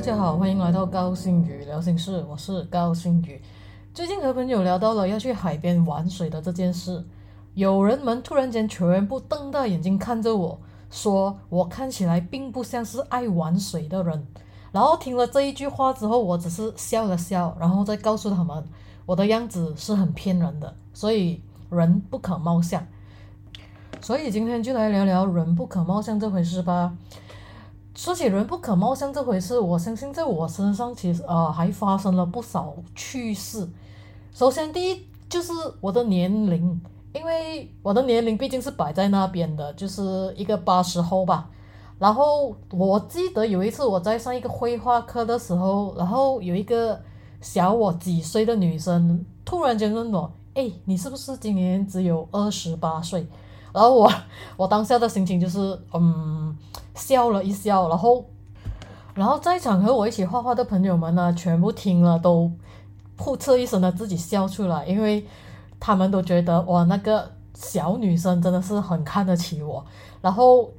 大家好，欢迎来到高星宇聊心事，我是高星宇。最近和朋友聊到了要去海边玩水的这件事，有人们突然间全部瞪大眼睛看着我，说我看起来并不像是爱玩水的人。然后听了这一句话之后，我只是笑了笑，然后再告诉他们，我的样子是很骗人的，所以人不可貌相。所以今天就来聊聊人不可貌相这回事吧。说起人不可貌相这回事，我相信在我身上其实呃还发生了不少趣事。首先第一就是我的年龄，因为我的年龄毕竟是摆在那边的，就是一个八十后吧。然后我记得有一次我在上一个绘画课的时候，然后有一个小我几岁的女生突然间问我：“哎，你是不是今年只有二十八岁？”然后我 我当下的心情就是嗯笑了一笑，然后然后在场和我一起画画的朋友们呢，全部听了都噗哧一声的自己笑出来，因为他们都觉得哇那个小女生真的是很看得起我，然后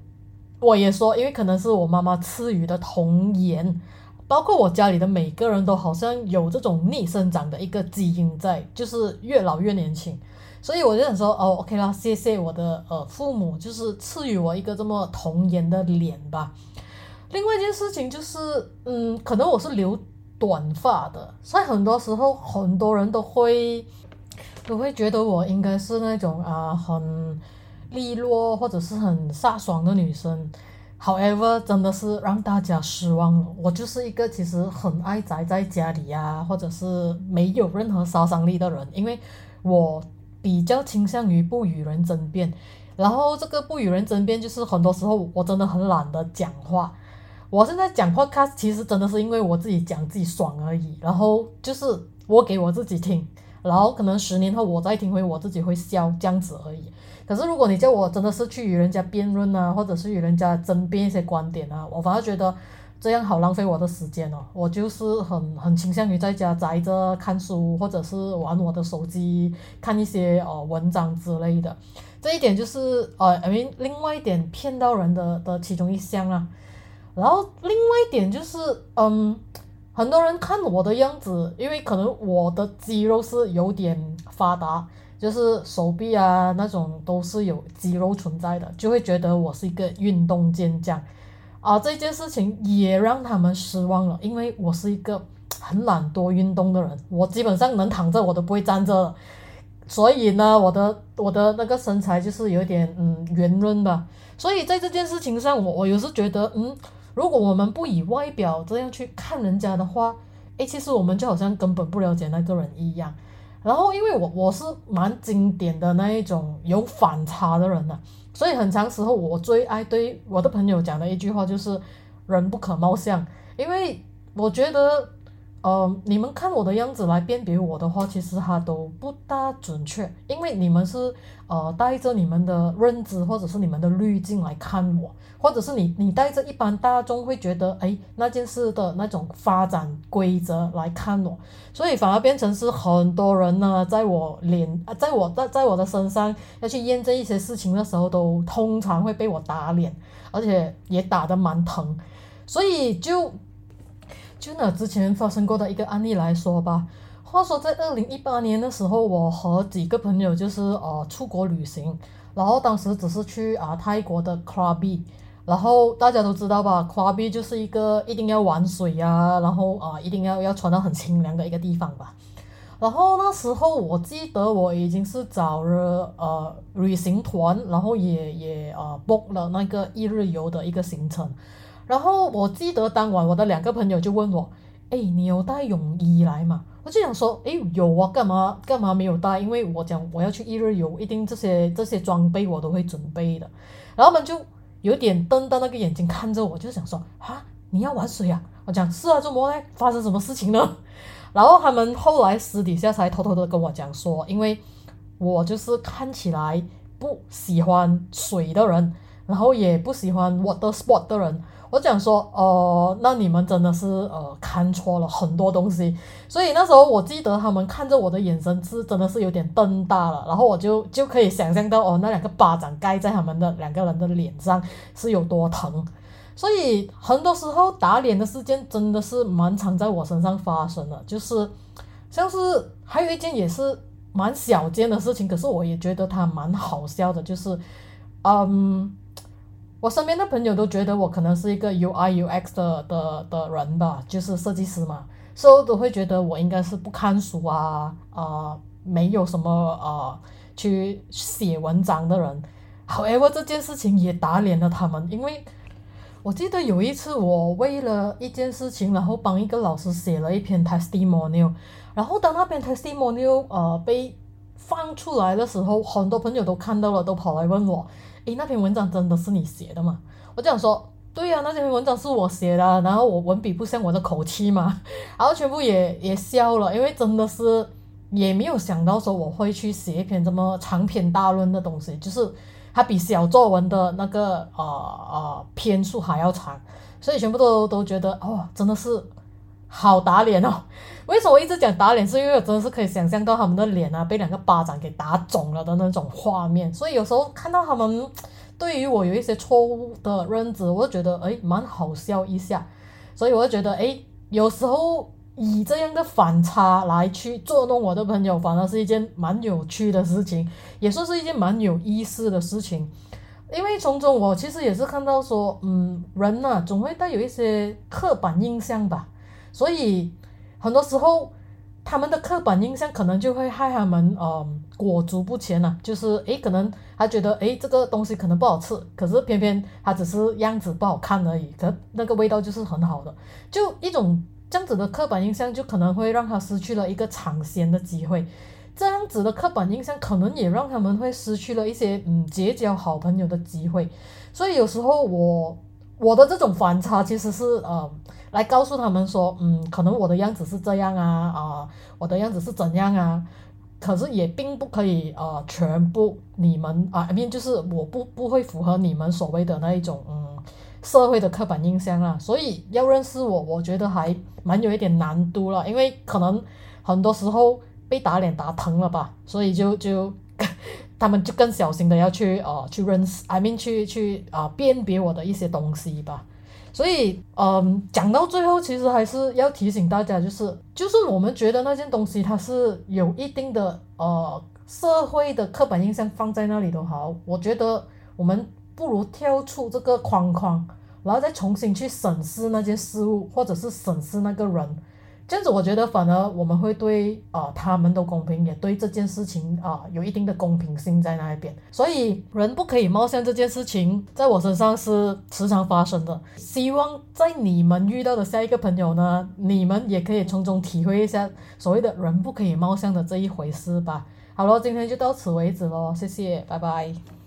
我也说，因为可能是我妈妈赐予的童颜，包括我家里的每个人都好像有这种逆生长的一个基因在，就是越老越年轻。所以我就想说，哦，OK 啦，谢谢我的呃父母，就是赐予我一个这么童颜的脸吧。另外一件事情就是，嗯，可能我是留短发的，所以很多时候很多人都会都会觉得我应该是那种啊很利落或者是很飒爽的女生。However，真的是让大家失望了。我就是一个其实很爱宅在家里呀，或者是没有任何杀伤力的人，因为我。比较倾向于不与人争辩，然后这个不与人争辩，就是很多时候我真的很懒得讲话。我现在讲话，开其实真的是因为我自己讲自己爽而已，然后就是我给我自己听，然后可能十年后我再听回我自己会笑这样子而已。可是如果你叫我真的是去与人家辩论啊，或者是与人家争辩一些观点啊，我反而觉得。这样好浪费我的时间哦，我就是很很倾向于在家宅着看书，或者是玩我的手机，看一些呃文章之类的。这一点就是呃，I mean 另外一点骗到人的的其中一项啦。然后另外一点就是，嗯，很多人看我的样子，因为可能我的肌肉是有点发达，就是手臂啊那种都是有肌肉存在的，就会觉得我是一个运动健将。啊，这件事情也让他们失望了，因为我是一个很懒惰运动的人，我基本上能躺着我都不会站着，所以呢，我的我的那个身材就是有点嗯圆润吧。所以在这件事情上，我我有时觉得，嗯，如果我们不以外表这样去看人家的话，诶，其实我们就好像根本不了解那个人一样。然后，因为我我是蛮经典的那一种有反差的人呢。所以很长时候，我最爱对我的朋友讲的一句话就是“人不可貌相”，因为我觉得，呃，你们看我的样子来辨别我的话，其实它都不大准确，因为你们是呃带着你们的认知或者是你们的滤镜来看我。或者是你，你带着一般大众会觉得，哎，那件事的那种发展规则来看我，所以反而变成是很多人呢，在我脸啊，在我在在我的身上要去验证一些事情的时候，都通常会被我打脸，而且也打得蛮疼。所以就就拿之前发生过的一个案例来说吧。话说在二零一八年的时候，我和几个朋友就是呃出国旅行，然后当时只是去啊泰国的 Krabi。然后大家都知道吧，夸比就是一个一定要玩水呀，然后啊一定要要穿到很清凉的一个地方吧。然后那时候我记得我已经是找了呃旅行团，然后也也呃 book 了那个一日游的一个行程。然后我记得当晚我的两个朋友就问我，哎，你有带泳衣来吗？我就想说，哎，有啊，干嘛干嘛没有带？因为我讲我要去一日游，一定这些这些装备我都会准备的。然后他们就。有点瞪大那个眼睛看着我，就想说啊，你要玩水啊？我讲是啊，怎么嘞？发生什么事情呢？然后他们后来私底下才偷偷的跟我讲说，因为我就是看起来不喜欢水的人，然后也不喜欢 water sport 的人。我讲说，呃，那你们真的是呃看错了很多东西，所以那时候我记得他们看着我的眼神是真的是有点瞪大了，然后我就就可以想象到哦，那两个巴掌盖在他们的两个人的脸上是有多疼，所以很多时候打脸的事件真的是蛮常在我身上发生的，就是像是还有一件也是蛮小件的事情，可是我也觉得它蛮好笑的，就是嗯，我身边的朋友都觉得我可能是一个 UI UX 的的的人吧，就是设计师嘛，所以都会觉得我应该是不看书啊啊，没有什么啊去写文章的人。However，这件事情也打脸了他们，因为。我记得有一次，我为了一件事情，然后帮一个老师写了一篇 testimonial，然后当那篇 testimonial 呃被放出来的时候，很多朋友都看到了，都跑来问我：“诶，那篇文章真的是你写的吗？”我就想说：“对呀，那篇文章是我写的。”然后我文笔不像我的口气嘛，然后全部也也笑了，因为真的是也没有想到说我会去写一篇这么长篇大论的东西，就是。它比小作文的那个呃呃篇数还要长，所以全部都都觉得哦，真的是好打脸哦。为什么我一直讲打脸？是因为我真的是可以想象到他们的脸啊被两个巴掌给打肿了的那种画面。所以有时候看到他们对于我有一些错误的认知，我就觉得哎蛮好笑一下。所以我就觉得哎，有时候。以这样的反差来去捉弄我的朋友，反而是一件蛮有趣的事情，也算是一件蛮有意思的事情。因为从中我其实也是看到说，嗯，人呐总会带有一些刻板印象吧，所以很多时候他们的刻板印象可能就会害他们，嗯，裹足不前呐。就是诶，可能他觉得诶这个东西可能不好吃，可是偏偏它只是样子不好看而已，可那个味道就是很好的，就一种。这样子的刻板印象就可能会让他失去了一个尝鲜的机会，这样子的刻板印象可能也让他们会失去了一些嗯结交好朋友的机会，所以有时候我我的这种反差其实是呃来告诉他们说嗯可能我的样子是这样啊啊我的样子是怎样啊，可是也并不可以呃全部你们啊，I mean 就是我不不会符合你们所谓的那一种嗯。社会的刻板印象啊，所以要认识我，我觉得还蛮有一点难度了，因为可能很多时候被打脸打疼了吧，所以就就他们就更小心的要去呃去认识，I mean 去去啊辨别我的一些东西吧。所以嗯，讲到最后，其实还是要提醒大家，就是就是我们觉得那件东西它是有一定的呃社会的刻板印象放在那里都好，我觉得我们。不如跳出这个框框，然后再重新去审视那件事物，或者是审视那个人，这样子我觉得反而我们会对啊他们都公平，也对这件事情啊有一定的公平性在那一边。所以人不可以貌相这件事情，在我身上是时常发生的。希望在你们遇到的下一个朋友呢，你们也可以从中体会一下所谓的人不可以貌相的这一回事吧。好了，今天就到此为止喽，谢谢，拜拜。